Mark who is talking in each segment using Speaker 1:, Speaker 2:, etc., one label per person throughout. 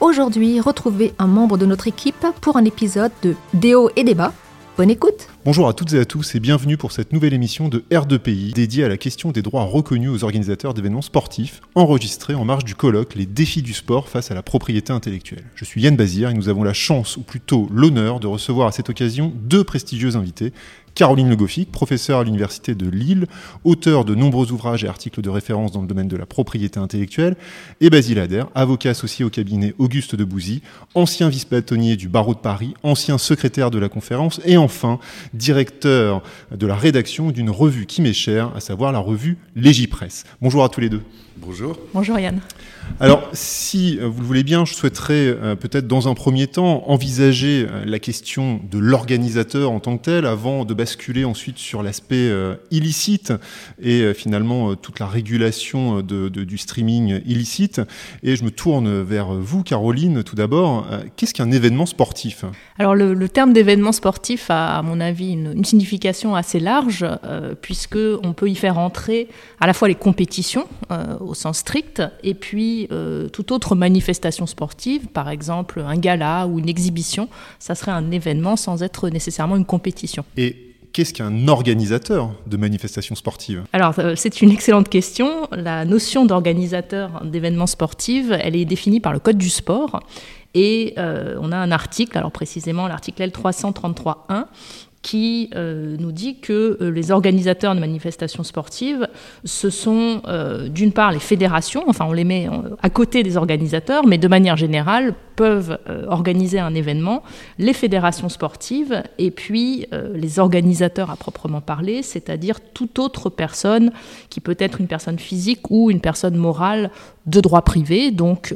Speaker 1: Aujourd'hui, retrouvez un membre de notre équipe pour un épisode de Déo et débat. Bonne écoute
Speaker 2: Bonjour à toutes et à tous et bienvenue pour cette nouvelle émission de R2PI dédiée à la question des droits reconnus aux organisateurs d'événements sportifs, enregistrée en marge du colloque Les défis du sport face à la propriété intellectuelle. Je suis Yann Bazir et nous avons la chance, ou plutôt l'honneur, de recevoir à cette occasion deux prestigieux invités Caroline Le Goffic, professeure à l'Université de Lille, auteur de nombreux ouvrages et articles de référence dans le domaine de la propriété intellectuelle, et Basile Adair, avocat associé au cabinet Auguste de Bouzy, ancien vice-bâtonnier du barreau de Paris, ancien secrétaire de la conférence, et enfin directeur de la rédaction d'une revue qui m'est chère, à savoir la revue Légipresse. Bonjour à tous les deux.
Speaker 3: Bonjour.
Speaker 1: Bonjour Yann.
Speaker 2: Alors, si euh, vous le voulez bien, je souhaiterais euh, peut-être dans un premier temps envisager euh, la question de l'organisateur en tant que tel, avant de basculer ensuite sur l'aspect illicite et finalement toute la régulation du streaming illicite. Et je me tourne vers vous, Caroline, tout d'abord. Qu'est-ce qu'un événement sportif?
Speaker 4: Alors, le, terme d'événement sportif a, à mon avis, une, signification assez large, puisque on peut y faire entrer à la fois les compétitions au sens strict, et puis euh, toute autre manifestation sportive, par exemple un gala ou une exhibition, ça serait un événement sans être nécessairement une compétition.
Speaker 2: Et Qu'est-ce qu'un organisateur de manifestations sportives?
Speaker 4: Alors, euh, c'est une excellente question. La notion d'organisateur d'événements sportifs, elle est définie par le Code du sport. Et euh, on a un article, alors précisément l'article L333.1, qui euh, nous dit que euh, les organisateurs de manifestations sportives, ce sont euh, d'une part les fédérations, enfin on les met à côté des organisateurs, mais de manière générale peuvent organiser un événement, les fédérations sportives et puis les organisateurs à proprement parler, c'est-à-dire toute autre personne qui peut être une personne physique ou une personne morale de droit privé, donc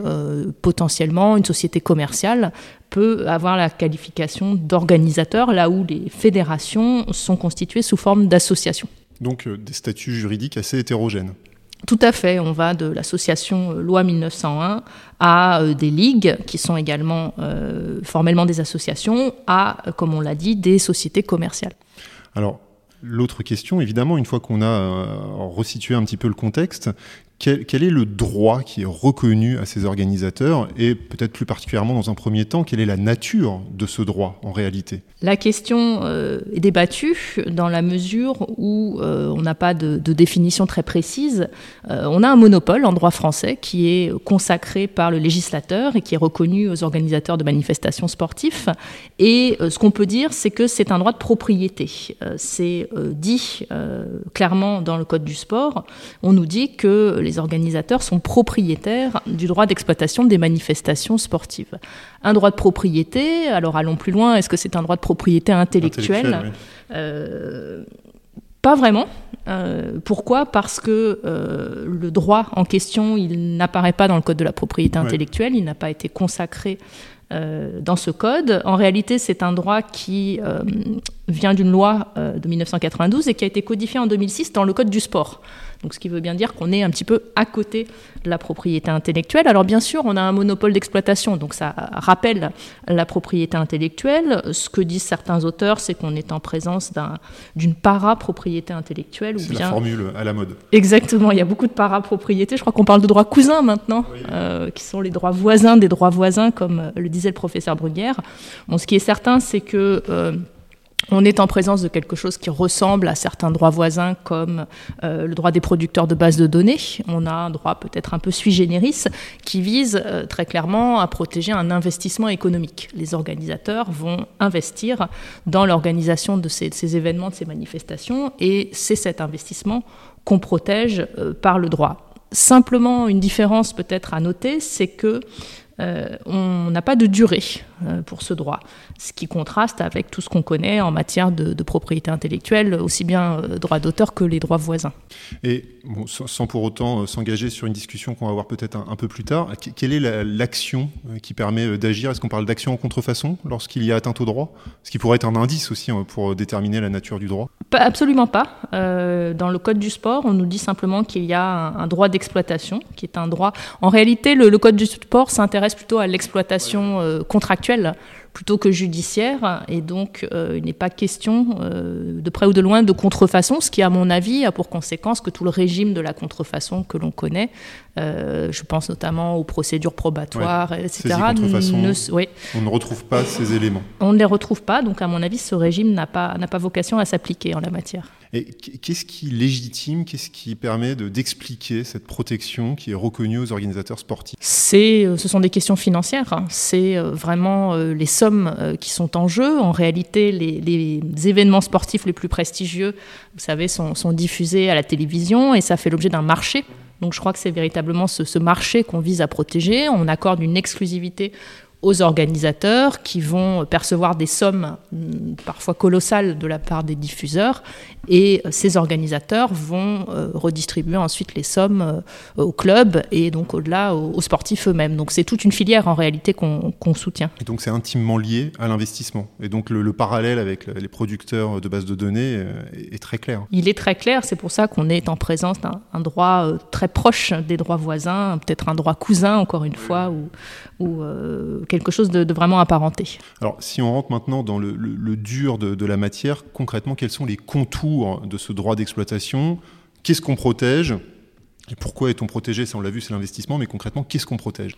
Speaker 4: potentiellement une société commerciale peut avoir la qualification d'organisateur, là où les fédérations sont constituées sous forme d'associations.
Speaker 2: Donc euh, des statuts juridiques assez hétérogènes.
Speaker 4: Tout à fait, on va de l'association euh, loi 1901 à euh, des ligues qui sont également formellement des associations, à, comme on l'a dit, des sociétés commerciales.
Speaker 2: Alors, L'autre question, évidemment, une fois qu'on a resitué un petit peu le contexte, quel, est le droit qui est reconnu à ces organisateurs et peut-être plus particulièrement dans un premier temps, quelle est la nature de ce droit en réalité?
Speaker 4: La question euh, est débattue dans la mesure où euh, on n'a pas de, définition très précise. Euh, on a un monopole en droit français qui est consacré par le législateur et qui est reconnu aux organisateurs de manifestations sportives. Et ce qu'on peut dire, c'est que c'est un droit de propriété. C'est dit clairement dans le Code du sport. On nous dit que les organisateurs sont propriétaires du droit d'exploitation des manifestations sportives. Un droit de propriété, alors allons plus loin, est-ce que c'est un droit de propriété intellectuelle,
Speaker 2: oui.
Speaker 4: euh, Pas vraiment. Euh, pourquoi? Parce que euh, le droit en question, il n'apparaît pas dans le Code de la propriété intellectuelle, il n'a pas été consacré euh, dans ce code. En réalité, c'est un droit qui euh, vient d'une loi euh, de 1992 et qui a été codifié en 2006 dans le Code du sport. Donc, ce qui veut bien dire qu'on est un petit peu à côté de la propriété intellectuelle. Alors, bien sûr, on a un monopole d'exploitation, donc ça rappelle la propriété intellectuelle. Ce que disent certains auteurs, c'est qu'on est en présence d'une un, para-propriété intellectuelle.
Speaker 2: C'est la formule à la mode.
Speaker 4: Exactement, il y a beaucoup de para-propriété. Je crois qu'on parle de droits cousins maintenant, oui. euh, qui sont les droits voisins des droits voisins, comme le disait le professeur Bruguière. Bon, ce qui est certain, c'est que euh, on est en présence de quelque chose qui ressemble à certains droits voisins comme euh, le droit des producteurs de bases de données. On a un droit peut-être un peu sui generis qui vise euh, très clairement à protéger un investissement économique. Les organisateurs vont investir dans l'organisation de ces, événements, de ces manifestations, et c'est cet investissement qu'on protège euh, par le droit. Simplement, une différence peut-être à noter, c'est que euh, on n'a pas de durée euh, pour ce droit, ce qui contraste avec tout ce qu'on connaît en matière de, de propriété intellectuelle, aussi bien euh, droit d'auteur que les droits voisins.
Speaker 2: Et bon, sans, pour autant s'engager sur une discussion qu'on va avoir peut-être un, un peu plus tard, que- quelle est la- l'action qui permet d'agir? Est-ce qu'on parle d'action en contrefaçon lorsqu'il y a atteinte au droit? Ce qui pourrait être un indice aussi hein, pour déterminer la nature du droit.
Speaker 4: Pas- absolument pas. Euh, dans le code du sport, on nous dit simplement qu'il y a un, un droit d'exploitation, qui est un droit. En réalité, le, le code du sport s'intéresse plutôt à l'exploitation euh, contractuelle plutôt que judiciaire, et donc euh, il n'est pas question euh, de près ou de loin de contrefaçon, ce qui, à mon avis, a pour conséquence que tout le régime de la contrefaçon que l'on connaît, euh, je pense notamment aux procédures probatoires, etc., ne
Speaker 2: On ne retrouve pas ces éléments.
Speaker 4: on ne les retrouve pas, donc à mon avis, ce régime n'a pas, pas vocation à s'appliquer en la matière.
Speaker 2: Et qu'est-ce qui légitime, qu'est-ce qui permet de- d'expliquer cette protection qui est reconnue aux organisateurs sportifs?
Speaker 4: Ce sont des questions financières. hein. C'est vraiment les sommes euh, qui sont en jeu. En réalité, les, événements sportifs les plus prestigieux, vous savez, sont, diffusés à la télévision et ça fait l'objet d'un marché. Donc je crois que c'est véritablement ce marché qu'on vise à protéger. On accorde une exclusivité aux organisateurs qui vont percevoir des sommes mm, parfois colossales de la part des diffuseurs et euh, ces organisateurs vont euh, redistribuer ensuite les sommes euh, aux clubs et donc au-delà aux, sportifs eux-mêmes. Donc c'est toute une filière en réalité qu'on soutient.
Speaker 2: Et donc c'est intimement lié à l'investissement. Et donc le, le parallèle avec le- les producteurs de bases de données est, est très clair.
Speaker 4: Il est très clair, c'est pour ça qu'on est en présence d'un un droit très proche des droits voisins, peut-être un droit cousin encore une fois, ou, ou euh, quelque chose de, de vraiment apparenté.
Speaker 2: Alors si on rentre maintenant dans le, le- le dur de, de la matière, concrètement quels sont les contours de ce droit d'exploitation? Qu'est-ce qu'on protège? Et pourquoi est-on protégé? Ça, on l'a vu, c'est l'investissement, mais concrètement, qu'est-ce qu'on protège?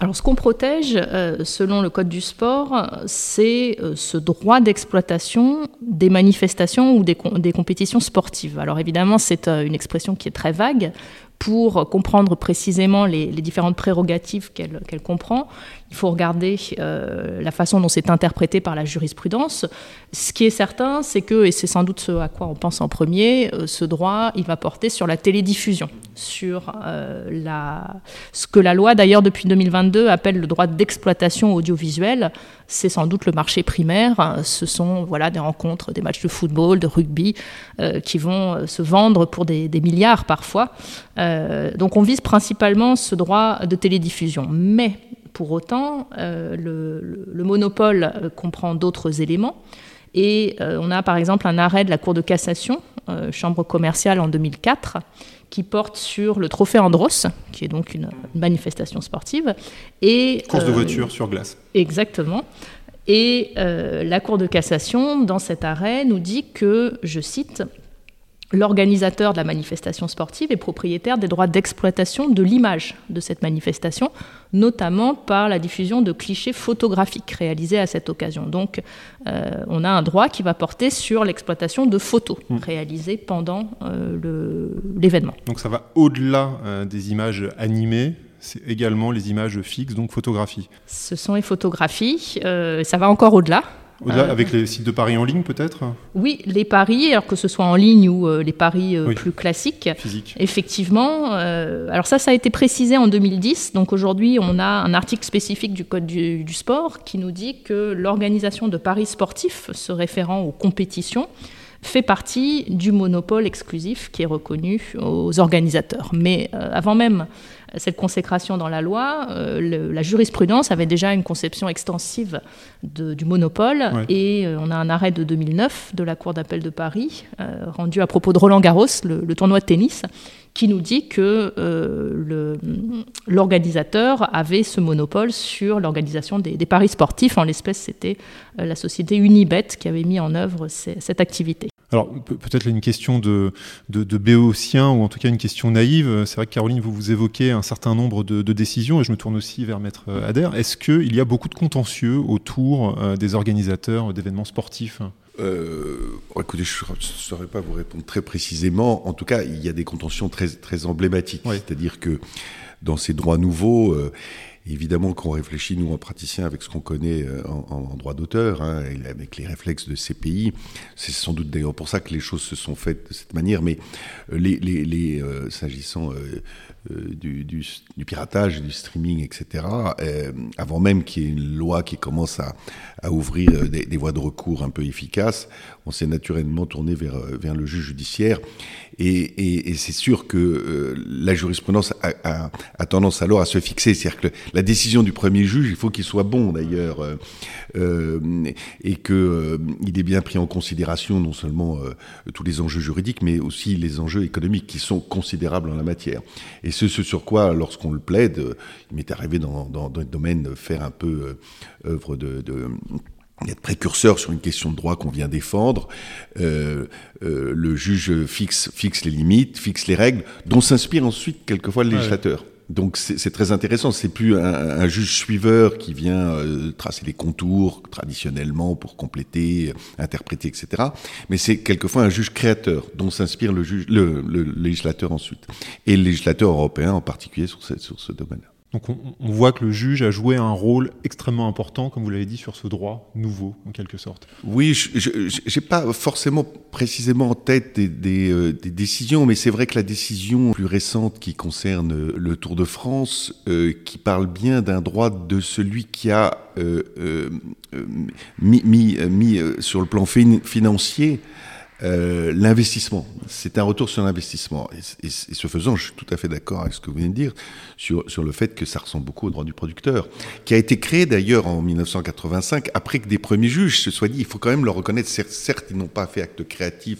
Speaker 4: Alors, ce qu'on protège, euh, selon le Code du sport, c'est euh, ce droit d'exploitation des manifestations ou des, com- des compétitions sportives. Alors, évidemment, c'est euh, une expression qui est très vague. Pour comprendre précisément les, les différentes prérogatives qu'elle qu'elle comprend, il faut regarder euh, la façon dont c'est interprété par la jurisprudence. Ce qui est certain, c'est que, et c'est sans doute ce à quoi on pense en premier, euh, ce droit, il va porter sur la télédiffusion, sur euh, la, ce que la loi, d'ailleurs, depuis 2022, appelle le droit d'exploitation audiovisuelle. C'est sans doute le marché primaire. Ce sont voilà, des rencontres, des matchs de football, de rugby, qui vont se vendre pour des, des milliards parfois. Donc on vise principalement ce droit de télédiffusion. Mais pour autant, euh, le, le- le monopole euh, comprend d'autres éléments. Et euh, on a par exemple un arrêt de la Cour de cassation, euh, chambre commerciale en 2004, qui porte sur le trophée Andros, qui est donc une, manifestation sportive. Et,
Speaker 2: Course de voiture sur glace.
Speaker 4: Exactement. Et la Cour de cassation, dans cet arrêt, nous dit que, je cite, L'organisateur de la manifestation sportive est propriétaire des droits d'exploitation de l'image de cette manifestation, notamment par la diffusion de clichés photographiques réalisés à cette occasion. Donc, euh, on a un droit qui va porter sur l'exploitation de photos réalisées pendant euh, l'événement.
Speaker 2: Donc ça va au-delà euh, des images animées, c'est également les images fixes, donc photographie.
Speaker 4: Ce sont les photographies, ça va encore au-delà.
Speaker 2: Au-delà,
Speaker 4: Euh,
Speaker 2: avec les sites de paris en ligne peut-être
Speaker 4: Oui, les paris, alors que ce soit en ligne ou euh, les paris euh,
Speaker 2: Oui.
Speaker 4: plus classiques,
Speaker 2: Physique.
Speaker 4: effectivement. euh, alors ça, ça a été précisé en 2010. Donc aujourd'hui, on a un article spécifique du Code du, du sport qui nous dit que l'organisation de paris sportifs se référant aux compétitions fait partie du monopole exclusif qui est reconnu aux organisateurs. Mais avant même cette consécration dans la loi, euh, le- la jurisprudence avait déjà une conception extensive de- du monopole
Speaker 2: Ouais.
Speaker 4: et euh, on a un arrêt de 2009 de la Cour d'appel de Paris euh, rendu à propos de Roland Garros, le, le tournoi de tennis, qui nous dit que euh, l'organisateur avait ce monopole sur l'organisation des, des paris sportifs. En l'espèce, c'était la société Unibet qui avait mis en œuvre ces- cette activité.
Speaker 2: Alors pe- peut-être une question de, de, de béotien ou en tout cas une question naïve. C'est vrai que Caroline, vous vous évoquez un certain nombre de, de décisions et je me tourne aussi vers Maître euh, Adair. Est-ce qu'il y a beaucoup de contentieux autour euh, des organisateurs d'événements sportifs?
Speaker 3: Euh, écoutez, je ne saurais pas vous répondre très précisément. En tout cas, il y a des contentions très, très emblématiques.
Speaker 2: Oui.
Speaker 3: C'est-à-dire que dans ces droits nouveaux, euh, évidemment qu'on réfléchit, nous, en praticien, avec ce qu'on connaît euh, en, droit d'auteur, hein, avec les réflexes de ces pays, c'est sans doute d'ailleurs pour ça que les choses se sont faites de cette manière. Mais euh, les, les, les, euh, s'agissant euh, du, du, du, piratage, du streaming, etc., euh, avant même qu'il y ait une loi qui commence à, à ouvrir des, des, voies de recours un peu efficaces, on s'est naturellement tourné vers, vers le juge judiciaire. Et, et, et c'est sûr que la jurisprudence a, a, a, tendance alors à se fixer. C'est-à-dire que la décision du premier juge, il faut qu'il soit bon d'ailleurs, euh, euh, et qu'il est bien pris en considération non seulement tous les enjeux juridiques, mais aussi les enjeux économiques qui sont considérables en la matière. Et ce, ce sur quoi, lorsqu'on le plaide, il m'est arrivé dans, dans, dans le domaine de faire un peu œuvre de, de d'être précurseur sur une question de droit qu'on vient défendre. Euh, euh, le juge fixe, fixe les limites, fixe les règles, dont s'inspire ensuite quelquefois le législateur. Ouais. Donc c'est très intéressant. C'est plus un, un, juge suiveur qui vient euh, tracer les contours traditionnellement pour compléter, interpréter, etc. Mais c'est quelquefois un juge créateur dont s'inspire le, juge, le, le, législateur ensuite, et le législateur européen en particulier sur, cette, sur ce domaine-là.
Speaker 2: Donc on, voit que le juge a joué un rôle extrêmement important, comme vous l'avez dit, sur ce droit nouveau, en quelque sorte.
Speaker 3: Oui, je n'ai pas forcément précisément en tête euh, des décisions, mais c'est vrai que la décision plus récente qui concerne le Tour de France, euh, qui parle bien d'un droit de celui qui a euh, euh mis, sur le plan fin financier euh, l'investissement. C'est un retour sur l'investissement. Et, et, et, ce faisant, je suis tout à fait d'accord avec ce que vous venez de dire sur, sur le fait que ça ressemble beaucoup au droit du producteur, qui a été créé d'ailleurs en 1985, après que des premiers juges se soient dit, il faut quand même le reconnaître, certes, ils n'ont pas fait acte créatif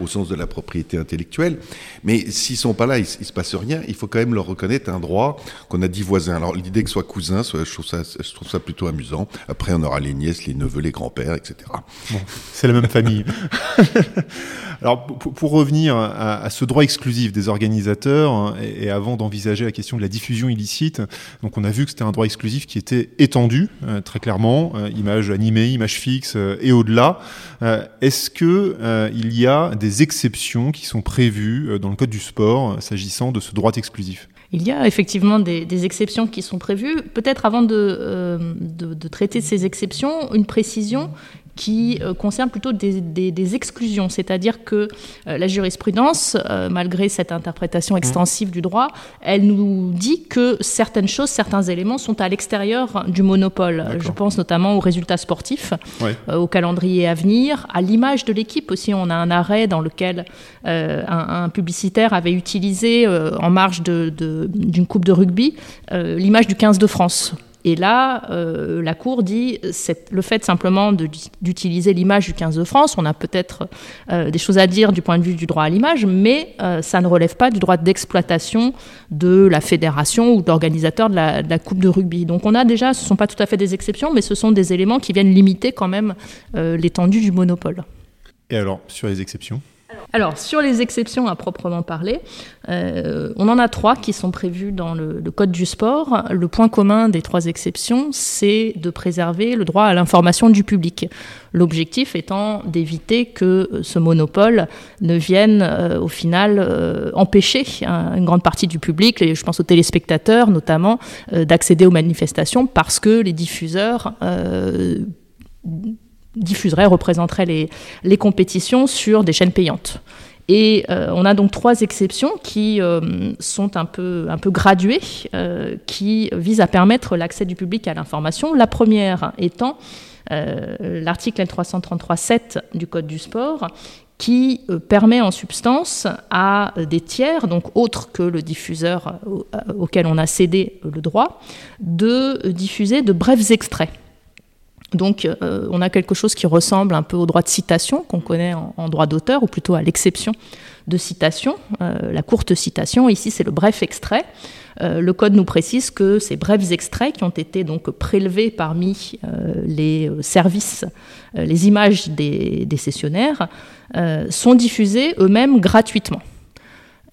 Speaker 3: au sens de la propriété intellectuelle, mais s'ils sont pas là, il, il se passe rien, il faut quand même leur reconnaître un droit qu'on a dit voisin. Alors l'idée que ce soit cousin, soit, je, trouve ça, je trouve ça plutôt amusant. Après, on aura les nièces, les neveux, les grands-pères, etc.
Speaker 2: Bon, c'est la même famille. Alors, pour, revenir à, ce droit exclusif des organisateurs, hein, et, avant d'envisager la question de la diffusion illicite, donc on a vu que c'était un droit exclusif qui était étendu, euh, très clairement, euh, images animées, images fixes euh, et au-delà. Est-ce que il y a des exceptions qui sont prévues dans le code du sport s'agissant de ce droit exclusif?
Speaker 4: Il y a effectivement des, des, exceptions qui sont prévues. Peut-être avant de, euh, de, de, traiter ces exceptions, une précision qui euh, concerne plutôt des, des, des exclusions, c'est-à-dire que euh, la jurisprudence, euh, malgré cette interprétation extensive mmh. du droit, elle nous dit que certaines choses, certains éléments sont à l'extérieur du monopole. Je pense notamment aux résultats sportifs,
Speaker 2: ouais.
Speaker 4: au calendrier à venir, à l'image de l'équipe aussi. On a un arrêt dans lequel un, un, publicitaire avait utilisé en marge d'une de, de, coupe de rugby l'image du 15 de France et là, euh, la Cour dit le fait simplement d'utiliser l'image du 15 de France, on a peut-être euh, des choses à dire du point de vue du droit à l'image, mais euh, ça ne relève pas du droit d'exploitation de la fédération ou de l'organisateur de, de, la Coupe de rugby. Donc on a déjà, ce ne sont pas tout à fait des exceptions, mais ce sont des éléments qui viennent limiter quand même l'étendue du monopole.
Speaker 2: Et alors, sur les exceptions?
Speaker 4: Alors, sur les exceptions à proprement parler, euh, on en a trois qui sont prévues dans le, Code du sport. Le point commun des trois exceptions, c'est de préserver le droit à l'information du public. L'objectif étant d'éviter que ce monopole ne vienne euh, au final euh, empêcher une grande partie du public, et je pense aux téléspectateurs notamment, d'accéder aux manifestations parce que les diffuseurs diffuserait, représenterait les, compétitions sur des chaînes payantes. Et euh, on a donc trois exceptions qui euh, sont un peu, graduées, euh, qui visent à permettre l'accès du public à l'information. La première étant l'article L333.7 du Code du sport, qui permet en substance à des tiers, donc autres que le diffuseur auquel on a cédé le droit, de diffuser de brefs extraits. Donc euh, on a quelque chose qui ressemble un peu au droit de citation qu'on connaît en, droit d'auteur, ou plutôt à l'exception de citation, euh, la courte citation. Ici c'est le bref extrait. Euh, le code nous précise que ces brefs extraits qui ont été donc prélevés parmi les services, les images des, des cessionnaires, euh, sont diffusés eux-mêmes gratuitement.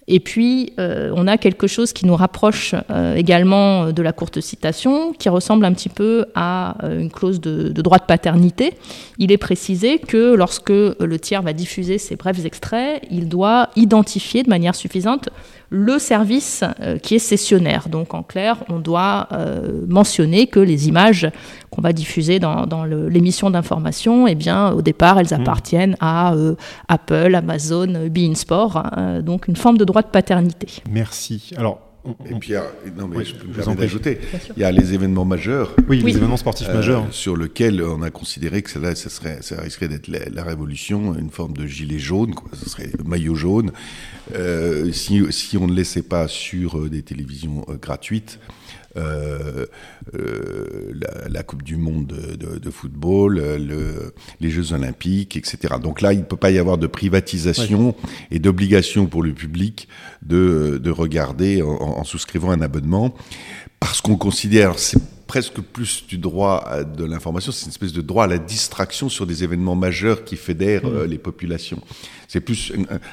Speaker 4: Et puis, euh, on a quelque chose qui nous rapproche euh, également de la courte citation, qui ressemble un petit peu à euh, une clause de, de, droit de paternité. Il est précisé que lorsque le tiers va diffuser ces brefs extraits, il doit identifier de manière suffisante le service euh, qui est cessionnaire. Donc en clair, on doit euh, mentionner que les images qu'on va diffuser dans, dans l'émission d'information, eh bien au départ, elles appartiennent mmh. à euh, Apple, Amazon, Bein Sport, hein, donc une forme de droit de paternité.
Speaker 2: Merci. Alors
Speaker 3: Et puis, il y a- non, mais
Speaker 2: Oui,
Speaker 3: je peux me
Speaker 2: je vous en
Speaker 3: permettre
Speaker 2: prie.
Speaker 3: d'ajouter,
Speaker 4: Bien sûr.
Speaker 3: il y a les événements majeurs
Speaker 2: Oui,
Speaker 4: Oui.
Speaker 2: les événements sportifs
Speaker 3: euh,
Speaker 2: majeurs.
Speaker 3: sur lequel on a considéré que cela, ça, serait, ça risquerait d'être la, la révolution, une forme de gilet jaune, quoi. Ce serait le maillot jaune. Euh, si, si on ne laissait pas sur euh, des télévisions gratuites, euh, euh, la, la Coupe du Monde de, de- de football, euh, le- les Jeux Olympiques, etc. Donc là, il ne peut pas y avoir de privatisation et d'obligation pour le public de, de regarder en, en souscrivant un abonnement, parce qu'on considère, c'est presque plus du droit à- de l'information, c'est une espèce de droit à la distraction sur des événements majeurs qui fédèrent euh, les populations. C'est plus,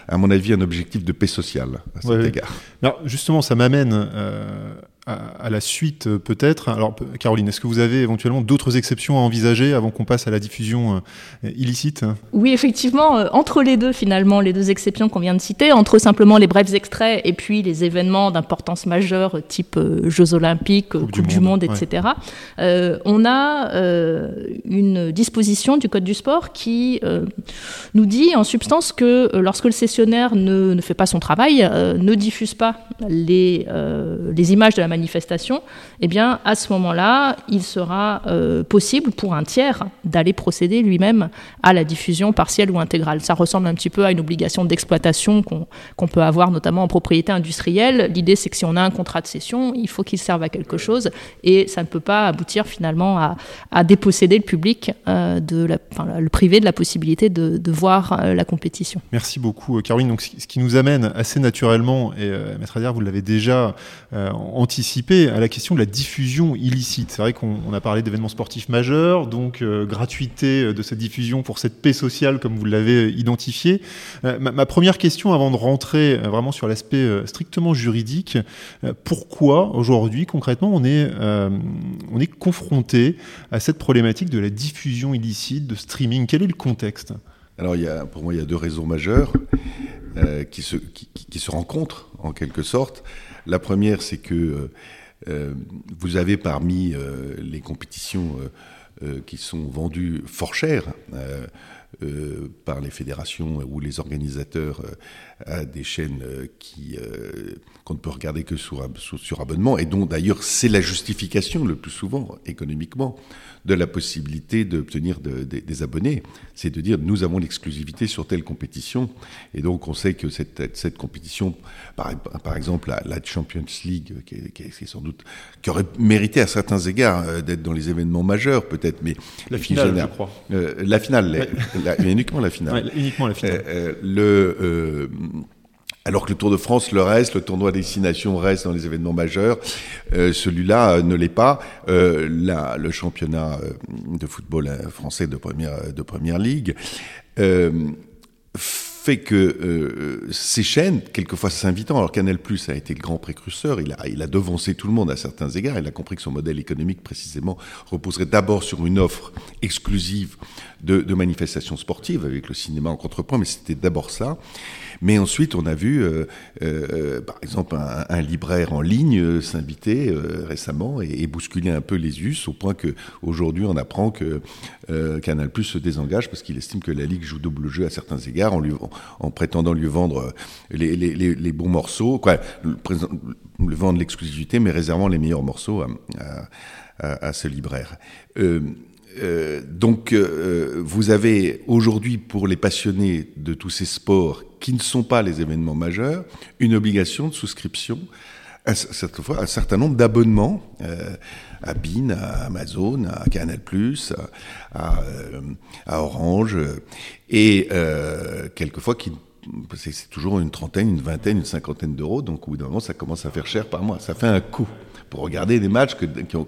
Speaker 3: à mon avis, un objectif de paix sociale à cet
Speaker 2: Ouais,
Speaker 3: égard.
Speaker 2: Alors justement, ça m'amène euh, à, la suite euh, peut-être. Alors Caroline, est-ce que vous avez éventuellement d'autres exceptions à envisager avant qu'on passe à la diffusion euh, illicite?
Speaker 4: Oui, effectivement, euh, entre les deux, finalement, les deux exceptions qu'on vient de citer, entre simplement les brefs extraits et puis les événements d'importance majeure, type Jeux Olympiques,
Speaker 2: Coupe
Speaker 4: Coupe,
Speaker 2: du
Speaker 4: du,
Speaker 2: Monde, ouais.
Speaker 4: etc., euh, on a euh, une disposition du Code du sport qui euh, nous dit en substance que lorsque le sessionnaire ne, ne fait pas son travail, ne diffuse pas les, les images de la manifestation, eh bien, à ce moment-là, il sera euh, possible pour un tiers d'aller procéder lui-même à la diffusion partielle ou intégrale. Ça ressemble un petit peu à une obligation d'exploitation qu'on peut avoir notamment en propriété industrielle. L'idée, c'est que si on a un contrat de cession, il faut qu'il serve à quelque chose et ça ne peut pas aboutir finalement à, déposséder le public, euh, le privé de la possibilité de, voir euh, la compétition.
Speaker 2: Merci beaucoup, Caroline. Donc, ce qui nous amène assez naturellement, et Maître vous l'avez déjà euh, à la question de la diffusion illicite. C'est vrai qu'on on a parlé d'événements sportifs majeurs, donc euh, gratuité de cette diffusion pour cette paix sociale, comme vous l'avez identifié. Euh, ma, ma première question, avant de rentrer euh, vraiment sur l'aspect euh, strictement juridique, euh, pourquoi aujourd'hui, concrètement, on est, euh, on est confronté à cette problématique de la diffusion illicite, de streaming? Quel est le contexte?
Speaker 3: Alors, pour moi, il y a deux raisons majeures euh, qui se rencontrent en quelque sorte. La première, c'est que euh, euh, vous avez parmi euh, les compétitions qui sont vendues fort cher par les fédérations ou les organisateurs à des chaînes euh, qui euh, qu'on ne peut regarder que sur, sur, abonnement et dont d'ailleurs c'est la justification le plus souvent économiquement de la possibilité d'obtenir de- de- des abonnés. C'est de dire nous avons l'exclusivité sur telle compétition et donc on sait que cette, cette compétition, par, par exemple la, la Champions League, qui est, qui est- sans doute qui aurait mérité à certains égards euh, d'être dans les événements majeurs peut-être, mais
Speaker 2: La finale,
Speaker 3: génère-
Speaker 2: je crois.
Speaker 3: Euh, la finale,
Speaker 2: Ouais.
Speaker 3: la- la- uniquement la finale.
Speaker 2: Ouais, uniquement la finale.
Speaker 3: Euh, euh, le, euh, alors que le Tour de France le reste, le tournoi destination reste dans les événements majeurs, euh, celui-là euh, ne l'est pas. Euh, là, le championnat de football français de première de première ligue fait que euh, ces chaînes, quelquefois s'invitant, alors Canal Plus a été le grand précurseur, il a, il a devancé tout le monde à certains égards, il a compris que son modèle économique précisément reposerait d'abord sur une offre exclusive de, manifestations sportives avec le cinéma en contrepoint, mais c'était d'abord ça. Mais ensuite, on a vu, euh, euh, par exemple, un, libraire en ligne s'inviter récemment et, bousculer un peu les us, au point que aujourd'hui, on apprend que Canal Plus se désengage parce qu'il estime que la Ligue joue double jeu à certains égards en, lui, en, en prétendant lui vendre euh, les, bons morceaux, le, vendre l'exclusivité, mais réservant les meilleurs morceaux à, ce libraire. Euh, euh, donc, vous avez aujourd'hui, pour les passionnés de tous ces sports qui ne sont pas les événements majeurs, une obligation de souscription fois, un certain nombre d'abonnements euh, à BIN, à Amazon, à Canal+, à, euh, à Orange, euh, et euh, quelquefois qui c'est toujours une trentaine, une vingtaine, une cinquantaine d'euros, donc au bout d'un moment, ça commence à faire cher par mois. Ça fait un coût pour regarder des matchs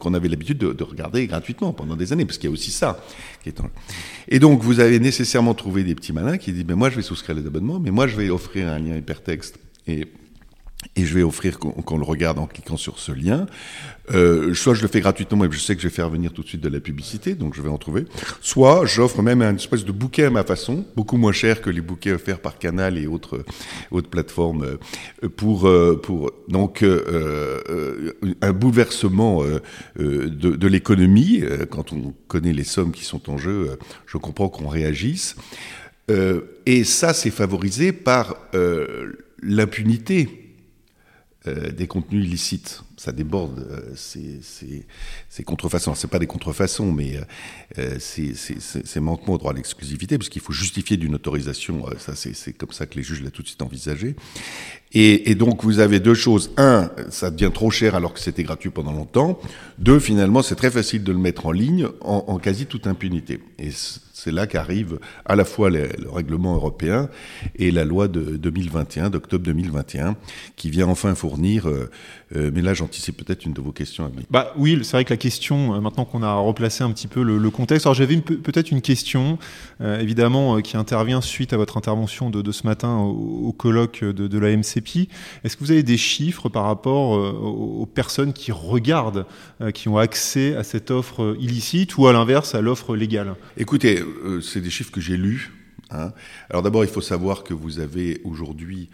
Speaker 3: qu'on avait l'habitude de, de regarder gratuitement pendant des années, parce qu'il y a aussi ça. Qui est en- Et donc, vous avez nécessairement trouvé des petits malins qui disent, mais moi, je vais souscrire les abonnements, mais moi, je vais offrir un lien hypertexte et et je vais offrir qu'on le regarde en cliquant sur ce lien. Euh, soit je le fais gratuitement, mais je sais que je vais faire venir tout de suite de la publicité, donc je vais en trouver. Soit j'offre même un espèce de bouquet à ma façon, beaucoup moins cher que les bouquets offerts par Canal et autres autres plateformes euh, pour euh, pour donc euh, euh, un bouleversement de, l'économie. Quand on connaît les sommes qui sont en jeu, je comprends qu'on réagisse. Euh, et ça, c'est favorisé par l'impunité des contenus illicites. Ça déborde euh, ces, contrefaçons. C'est pas des contrefaçons, mais euh, c'est ces manquements au droit à l'exclusivité, parce qu'il faut justifier d'une autorisation. ça, c'est comme ça que les juges l'ont tout de suite envisagé. Et, et, donc, vous avez deux choses. Un, ça devient trop cher alors que c'était gratuit pendant longtemps. Deux, finalement, c'est très facile de le mettre en ligne en, en quasi toute impunité. Et c'est là qu'arrive à la fois le, le, règlement européen et la loi de 2021, d'octobre 2021, qui vient enfin fournir. Euh, euh, là, j'anticipe peut-être une de vos questions.
Speaker 2: Bah oui, c'est vrai que la question, euh, maintenant qu'on a replacé un petit peu le, le contexte, alors j'avais peut-être une question, euh, évidemment, euh, qui intervient suite à votre intervention de, de ce matin au, au colloque de, de la MCPI. Est-ce que vous avez des chiffres par rapport aux, aux personnes qui regardent, qui ont accès à cette offre illicite ou à l'inverse à l'offre légale?
Speaker 3: Écoutez, c'est des chiffres que j'ai lus. Hein. Alors d'abord, il faut savoir que vous avez aujourd'hui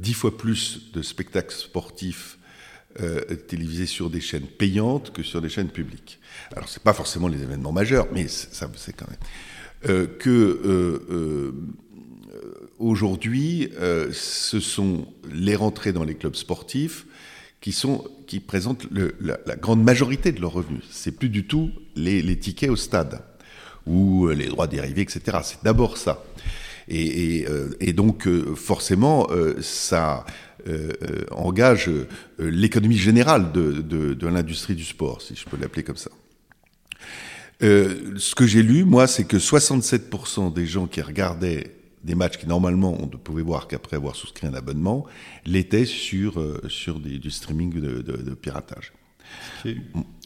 Speaker 3: dix fois plus de spectacles sportifs euh, télévisés sur des chaînes payantes que sur des chaînes publiques. Alors c'est pas forcément les événements majeurs, mais ça c'est quand même euh, que euh, aujourd'hui ce sont les rentrées dans les clubs sportifs qui sont qui présentent la, grande majorité de leurs revenus. C'est plus du tout les tickets au stade ou les droits dérivés, etc. C'est d'abord ça. Euh, et donc, euh, forcément, euh, ça engage l'économie générale de, l'industrie du sport, si je peux l'appeler comme ça. Ce que j'ai lu, moi, c'est que 67% des gens qui regardaient des matchs qui normalement on ne pouvait voir qu'après avoir souscrit un abonnement, l'étaient sur, du streaming de piratage.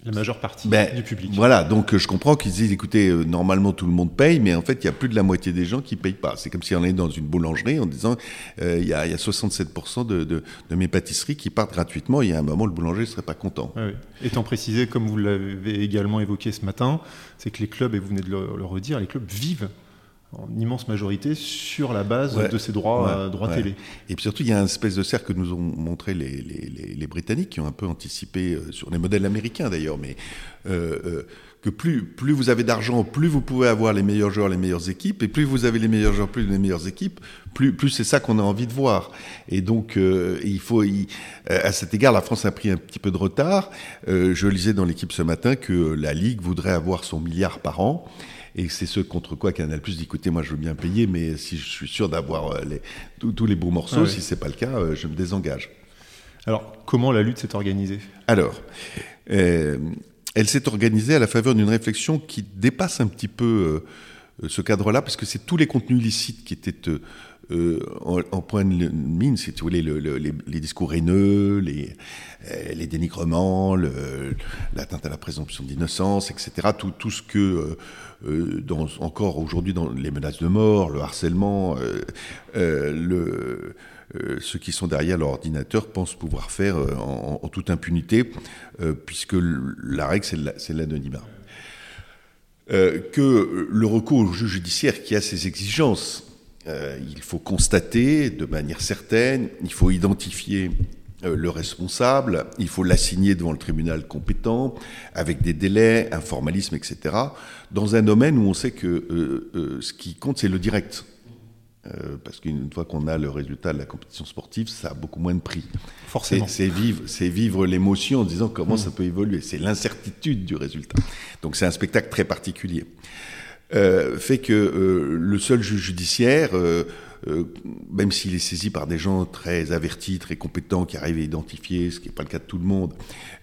Speaker 2: La majeure partie
Speaker 3: ben,
Speaker 2: du public.
Speaker 3: Voilà, donc je comprends qu'ils disent, écoutez, euh, normalement tout le monde paye, mais en fait, il y a plus de la moitié des gens qui payent pas. C'est comme si on est dans une boulangerie en disant, euh, il, y a, il y a 67% de, de, de, mes pâtisseries qui partent gratuitement. Il y a un moment, le boulanger ne serait pas content.
Speaker 2: Oui. Étant précisé, comme vous l'avez également évoqué ce matin, c'est que les clubs, et vous venez de le, le redire, les clubs vivent en immense majorité sur la base ouais, de ces droits,
Speaker 3: ouais,
Speaker 2: euh, droits
Speaker 3: ouais.
Speaker 2: télé.
Speaker 3: Et puis surtout, il y a un espèce de cercle que nous ont montré les, les, les, les Britanniques, qui ont un peu anticipé euh, sur les modèles américains d'ailleurs, mais euh, euh, que plus, plus vous avez d'argent, plus vous pouvez avoir les meilleurs joueurs, les meilleures équipes, et plus vous avez les meilleurs joueurs, plus les meilleures équipes, plus, plus c'est ça qu'on a envie de voir. Et donc, euh, il faut, il, à cet égard, la France a pris un petit peu de retard. je lisais dans l'équipe ce matin que la Ligue voudrait avoir son milliard par an. Et c'est ce contre quoi Canal Plus dit écoutez, moi je veux bien payer, mais si je suis sûr d'avoir euh, tous, les beaux morceaux, ah oui. si c'est pas le cas, euh, je me désengage.
Speaker 2: Alors, comment la lutte s'est organisée?
Speaker 3: Alors, euh, elle s'est organisée à la faveur d'une réflexion qui dépasse un petit peu euh, ce cadre-là, parce que c'est tous les contenus licites qui étaient euh, en, en, point de mine, si tu voulais, le, le, les, les, discours haineux, les, les dénigrements, l'atteinte à la présomption d'innocence, etc. Tout, tout ce que, dans, encore aujourd'hui, dans les menaces de mort, le harcèlement, euh, euh, ceux qui sont derrière leur ordinateur pensent pouvoir faire en, toute impunité, puisque la règle, c'est l'anonymat. que le recours au juge judiciaire qui a ses exigences, euh, il faut constater de manière certaine, il faut identifier euh, le responsable, il faut l'assigner devant le tribunal compétent, avec des délais, un formalisme, etc., dans un domaine où on sait que euh, euh ce qui compte, c'est le direct. Euh, parce qu'une fois qu'on a le résultat de la compétition sportive, ça a beaucoup moins de prix.
Speaker 2: Forcément.
Speaker 3: C'est vivre, vivre l'émotion en disant comment mmh. ça peut évoluer. C'est l'incertitude du résultat. Donc c'est un spectacle très particulier euh, fait que euh, le seul juge judiciaire, euh, euh même s'il est saisi par des gens très avertis, très compétents, qui arrivent à identifier, ce qui n'est pas le cas de tout le monde,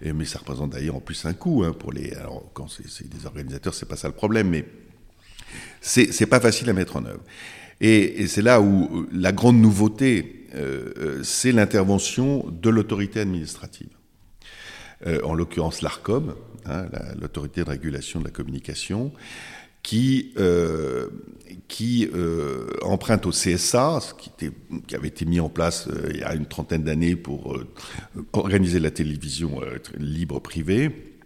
Speaker 3: mais ça représente d'ailleurs en plus un coût hein, pour les. Alors quand c'est des organisateurs, c'est pas ça le problème, mais c'est pas facile à mettre en œuvre. Et, c'est là où la grande nouveauté, euh, c'est l'intervention de l'autorité administrative. en l'occurrence l'ARCOM, hein, l'autorité de régulation de la communication, qui, euh, qui euh, emprunte au CSA, ce qui, avait été mis en place euh, il y a une trentaine d'années pour euh, organiser la télévision euh, libre privée,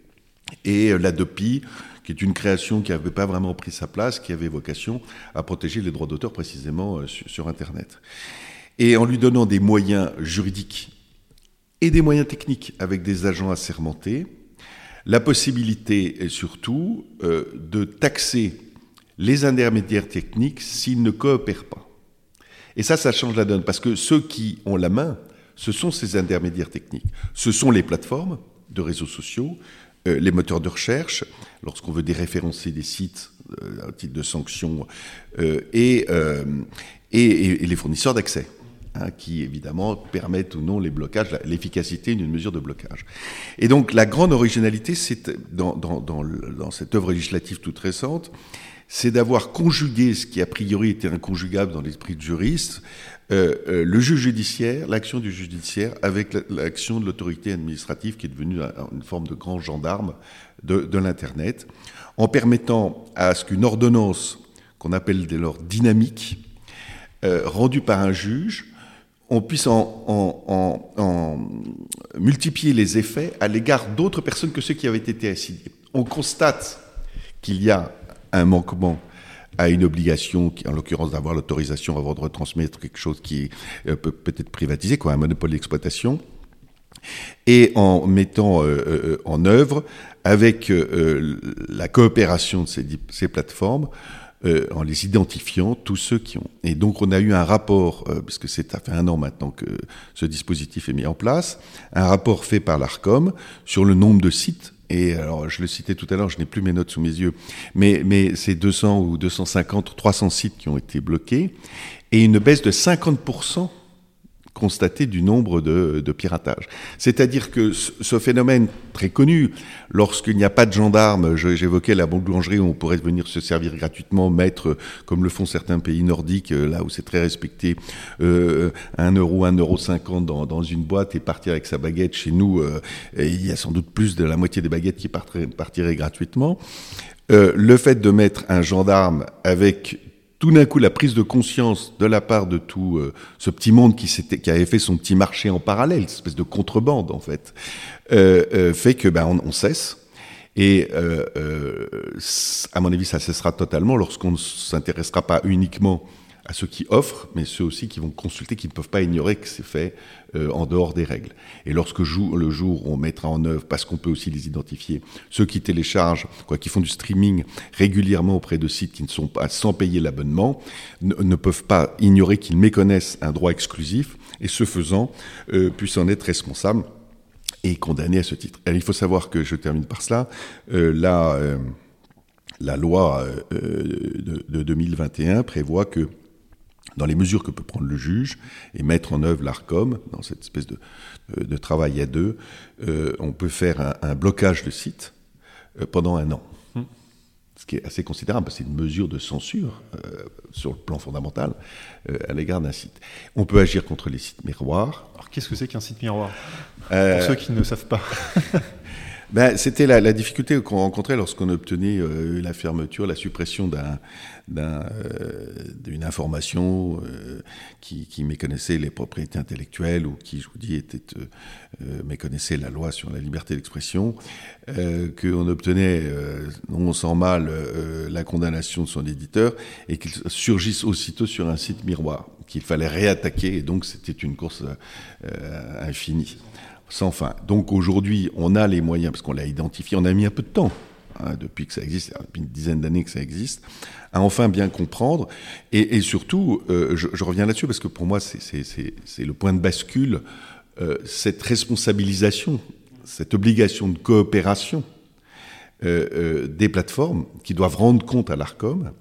Speaker 3: et l'ADOPI, qui est une création qui n'avait pas vraiment pris sa place, qui avait vocation à protéger les droits d'auteur précisément sur, sur Internet. Et en lui donnant des moyens juridiques et des moyens techniques avec des agents assermentés, la possibilité est surtout euh, de taxer les intermédiaires techniques s'ils ne coopèrent pas. Et ça, ça change la donne, parce que ceux qui ont la main ce sont ces intermédiaires techniques. Ce sont les plateformes de réseaux sociaux, euh, les moteurs de recherche, lorsqu'on veut déréférencer des sites euh, à titre de sanction, euh, et, euh, et, et les fournisseurs d'accès. Hein, qui évidemment permettent ou non les blocages, l'efficacité d'une mesure de blocage. Et donc la grande originalité, c'est dans, dans, dans, dans cette œuvre législative toute récente, c'est d'avoir conjugué ce qui a priori était inconjugable dans l'esprit de juriste, euh, euh, le juge judiciaire, l'action du judiciaire, avec la- l'action de l'autorité administrative qui est devenue un- une forme de grand gendarme de, de l'Internet, en permettant à ce qu'une ordonnance qu'on appelle dès lors dynamique, euh, rendue par un juge, on puisse en, multiplier les effets à l'égard d'autres personnes que ceux qui avaient été assignés. On constate qu'il y a un manquement à une obligation, en l'occurrence d'avoir l'autorisation avant de retransmettre quelque chose qui euh, peut peut être privatisé, quoi, un monopole d'exploitation, et en mettant euh, euh, en œuvre, avec la coopération de ces plateformes, euh, en les identifiant, tous ceux qui ont. Et donc on a eu un rapport, euh, puisque c'est ça fait un an maintenant que ce dispositif est mis en place, un rapport fait par l'ARCOM sur le nombre de sites. Et alors, je le citais tout à l'heure, je n'ai plus mes notes sous mes yeux, mais, mais c'est 200 ou 250 ou 300 sites qui ont été bloqués, et une baisse de 50% constaté du nombre de, de piratages. C'est-à-dire que ce, phénomène très connu, lorsqu'il n'y a pas de gendarmes, j'évoquais la boulangerie où on pourrait venir se servir gratuitement, mettre, comme le font certains pays nordiques, euh, là où c'est très respecté, euh, 1 euro, 1 euro 50 dans, dans une boîte et partir avec sa baguette chez nous, euh, il y a sans doute plus de la moitié des baguettes qui partiraient, partiraient gratuitement. Euh, le fait de mettre un gendarme avec tout d'un coup la prise de conscience de la part de tout euh, ce petit monde qui, s'était, qui avait fait son petit marché en parallèle, une espèce de contrebande en fait, euh, euh, fait que ben on, on cesse. Et euh, euh, à mon avis, ça cessera totalement lorsqu'on ne s'intéressera pas uniquement à ceux qui offrent, mais ceux aussi qui vont consulter, qui ne peuvent pas ignorer que c'est fait euh, en dehors des règles. Et lorsque le jour on mettra en œuvre, parce qu'on peut aussi les identifier, ceux qui téléchargent, quoi, qui font du streaming régulièrement auprès de sites qui ne sont pas sans payer l'abonnement, ne, peuvent pas ignorer qu'ils méconnaissent un droit exclusif, et ce faisant, euh, puissent en être responsables et condamnés à ce titre. Alors, il faut savoir que, je termine par cela, euh, la, euh, la loi de 2021 prévoit que dans les mesures que peut prendre le juge et mettre en œuvre l'ARCOM, dans cette espèce de, de- de travail à deux, euh, on peut faire un, un blocage de site euh, pendant un an. Ce qui est assez considérable, c'est une mesure de censure euh, sur le plan fondamental euh, à l'égard d'un site. On peut agir contre les sites miroirs.
Speaker 2: Alors qu'est-ce que c'est qu'un site miroir?
Speaker 3: Euh,
Speaker 2: Pour ceux qui ne savent pas.
Speaker 3: Ben, c'était la, difficulté qu'on rencontrait lorsqu'on obtenait euh, la fermeture, la suppression euh, d'une information euh, qui, méconnaissait les propriétés intellectuelles ou qui, je vous dis, méconnaissait la loi sur la liberté d'expression, qu'on obtenait non sans mal la condamnation de son éditeur et qu'il surgisse aussitôt sur un site miroir qu'il fallait réattaquer et donc c'était une course infinie sans fin. Donc aujourd'hui, on a les moyens, parce qu'on l'a identifié, on a mis un peu de temps, hein, depuis que ça existe, depuis une dizaine d'années que ça existe, à enfin bien comprendre. Et, et surtout, euh, je, reviens là-dessus, parce que pour moi, c'est le point de bascule, euh, cette responsabilisation, cette obligation de coopération euh, euh, des plateformes qui doivent rendre compte à l'ARCOM,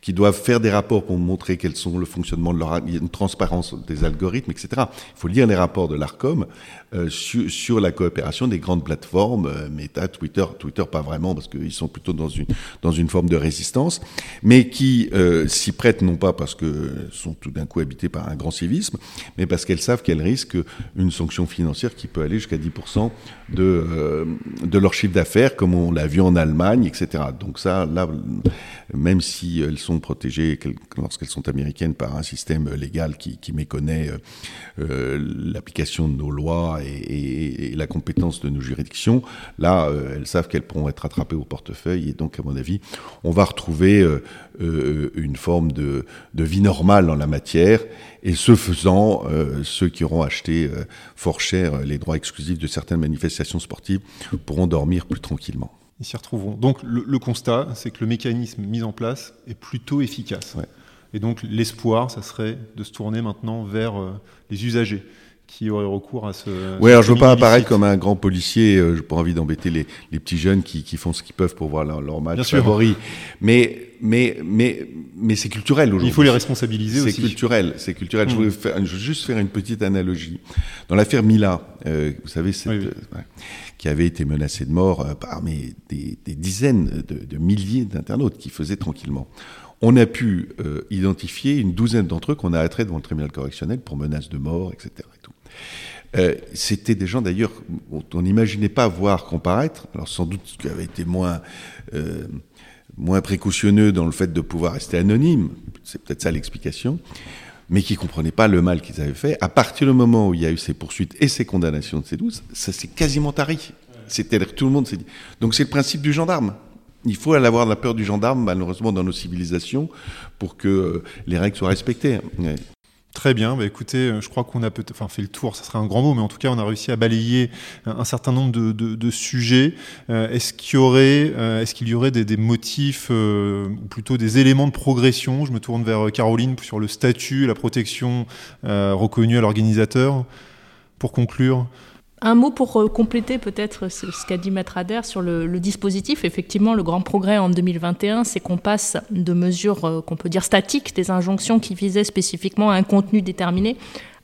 Speaker 3: qui doivent faire des rapports pour montrer quels sont le fonctionnement de leur y a une transparence des algorithmes, etc. Il faut lire les rapports de l'ARCOM euh, sur, la coopération des grandes plateformes, euh, Meta, Twitter, Twitter pas vraiment parce qu'ils sont plutôt dans une dans une forme de résistance, mais qui euh, s'y prêtent non pas parce que sont tout d'un coup habités par un grand civisme, mais parce qu'elles savent qu'elles risquent une sanction financière qui peut aller jusqu'à 10% de de leur chiffre d'affaires, comme on l'a vu en Allemagne, etc. Donc ça, là, même si elles sont protégées quel- lorsqu'elles sont américaines par un système légal qui, méconnaît euh, euh, l'application de nos lois et, la compétence de nos juridictions, là, euh, elles savent qu'elles pourront être attrapées au portefeuille et donc, à mon avis, on va retrouver une forme de, vie normale en la matière. Et ce faisant, ceux qui auront acheté fort cher les droits exclusifs de certaines manifestations sportives pourront dormir plus tranquillement.
Speaker 2: Ils s'y retrouveront. Donc le, le constat, c'est que le mécanisme mis en place est plutôt efficace.
Speaker 3: Ouais.
Speaker 2: Et donc l'espoir, ça serait de se tourner maintenant vers euh, les usagers qui auraient recours à ce.
Speaker 3: Ouais, alors je veux pas apparaître comme un grand policier. Euh, j'ai pas envie d'embêter les, les petits jeunes qui, qui font ce qu'ils peuvent pour voir leur, leur match
Speaker 2: Bien sûr.
Speaker 3: favori. Mais mais mais mais c'est culturel aujourd'hui.
Speaker 2: Il faut les responsabiliser
Speaker 3: C'est
Speaker 2: aussi.
Speaker 3: culturel, c'est culturel. Je,
Speaker 2: Mm.
Speaker 3: voulais faire- je veux juste faire une petite analogie. Dans l'affaire Mila, euh, vous savez,
Speaker 2: Oui, oui.
Speaker 3: euh, ouais, qui avait été menacée de mort euh, par mais, des, dizaines de, milliers d'internautes qui faisaient tranquillement. On a pu euh, identifier une douzaine d'entre eux qu'on a attraits devant le tribunal correctionnel pour menaces de mort, etc. Euh, C'était des gens d'ailleurs on n'imaginait pas voir comparaître. Alors sans doute qu'ils avaient été moins moins précautionneux dans le fait de pouvoir rester anonymes. C'est peut-être ça l'explication. Mais qui comprenaient pas le mal qu'ils avaient fait. À partir du moment où il y a eu ces poursuites et ces condamnations de ces douze, ça s'est quasiment tari. C'est-à-dire que tout le monde s'est dit. Donc c'est le principe du gendarme. Il faut avoir la peur du gendarme, malheureusement, dans nos civilisations, pour que euh, les règles soient respectées. Ouais.
Speaker 2: Très bien, bah écoutez, euh, je crois qu'on a peut-être enfin, fait le tour, ça serait un grand mot, mais en tout cas, on a réussi à balayer un, certain nombre de, sujets. Euh, est-ce qu'il y aurait, euh, est-ce qu'il y aurait des, motifs, ou plutôt des éléments de progression? Je me tourne vers Caroline sur le statut, la protection reconnue à l'organisateur. Pour conclure,
Speaker 4: Un mot pour euh, compléter peut-être ce, qu'a dit Maître Adair sur le, dispositif. Effectivement, le grand progrès en 2021, c'est qu'on passe de mesures euh, qu'on peut dire statiques, des injonctions qui visaient spécifiquement un contenu déterminé,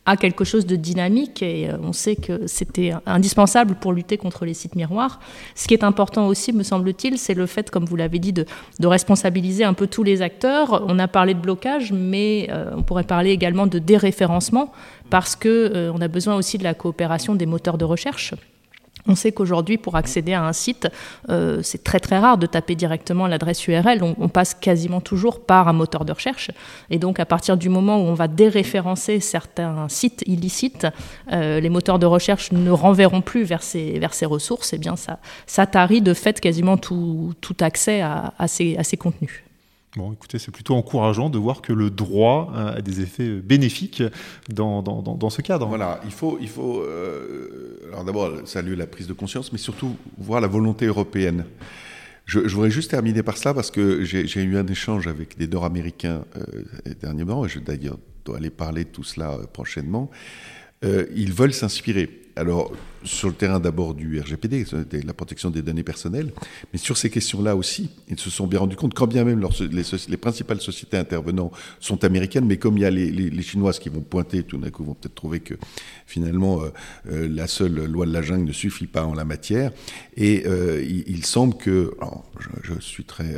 Speaker 4: à quelque chose de dynamique. Et euh, on sait que c'était indispensable pour lutter contre les sites miroirs. Ce qui est important aussi, me semble-t-il, c'est le fait, comme vous l'avez dit, de, de responsabiliser un peu tous les acteurs. On a parlé de blocage, mais euh, on pourrait parler également de déréférencement parce que euh, on a besoin aussi de la coopération des moteurs de recherche. On sait qu'aujourd'hui, pour accéder à un site, euh, c'est très très rare de taper directement l'adresse URL. On, on passe quasiment toujours par un moteur de recherche. Et donc, à partir du moment où on va déréférencer certains sites illicites, euh, les moteurs de recherche ne renverront plus vers ces, vers ces ressources. Et bien, ça, ça tarit de fait quasiment tout, tout accès à, à ces, à ces contenus.
Speaker 2: Bon, écoutez, c'est plutôt encourageant de voir que le droit euh, a des effets bénéfiques dans, dans, dans, ce cadre.
Speaker 3: Voilà, il faut, il faut euh, alors d'abord saluer la prise de conscience, mais surtout voir la volonté européenne. Je, voudrais juste terminer par cela parce que j'ai eu un échange avec des Nord-Américains euh, dernièrement, et je d'ailleurs dois aller parler de tout cela euh, prochainement. Euh, ils veulent s'inspirer. Alors, sur le terrain d'abord du RGPD, la protection des données personnelles, mais sur ces questions-là aussi, ils se sont bien rendus compte, quand bien même les, principales sociétés intervenantes sont américaines, mais comme il y a les, Chinoises qui vont pointer, tout d'un coup, vont peut-être trouver que finalement, euh, euh, la seule loi de la jungle ne suffit pas en la matière. Et euh, il, semble que, alors, je, suis très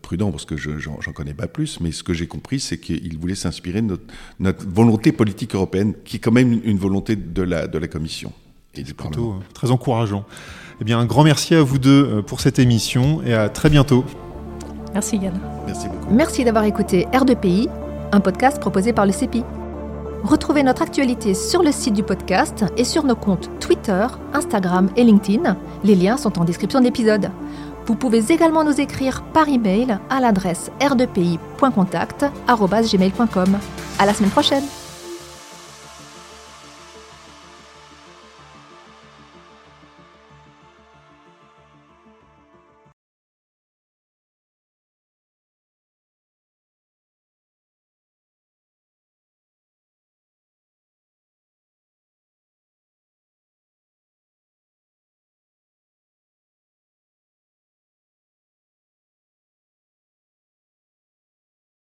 Speaker 3: prudent parce que je j'en connais pas plus, mais ce que j'ai compris, c'est qu'ils voulaient s'inspirer de notre, notre volonté politique européenne, qui est quand même une volonté de la, de la Commission. Et du.
Speaker 2: Plutôt euh, très encourageant. Eh bien, un grand merci à vous deux euh, pour cette émission et à très bientôt.
Speaker 4: Merci Yann.
Speaker 3: Merci beaucoup.
Speaker 1: Merci d'avoir écouté R2PI, un podcast proposé par le CEPI. Retrouvez notre actualité sur le site du podcast et sur nos comptes Twitter, Instagram et LinkedIn. Les liens sont en description de l'épisode. Vous pouvez également nous écrire par email à l'adresse r2pi.contact@gmail.com. À la semaine prochaine.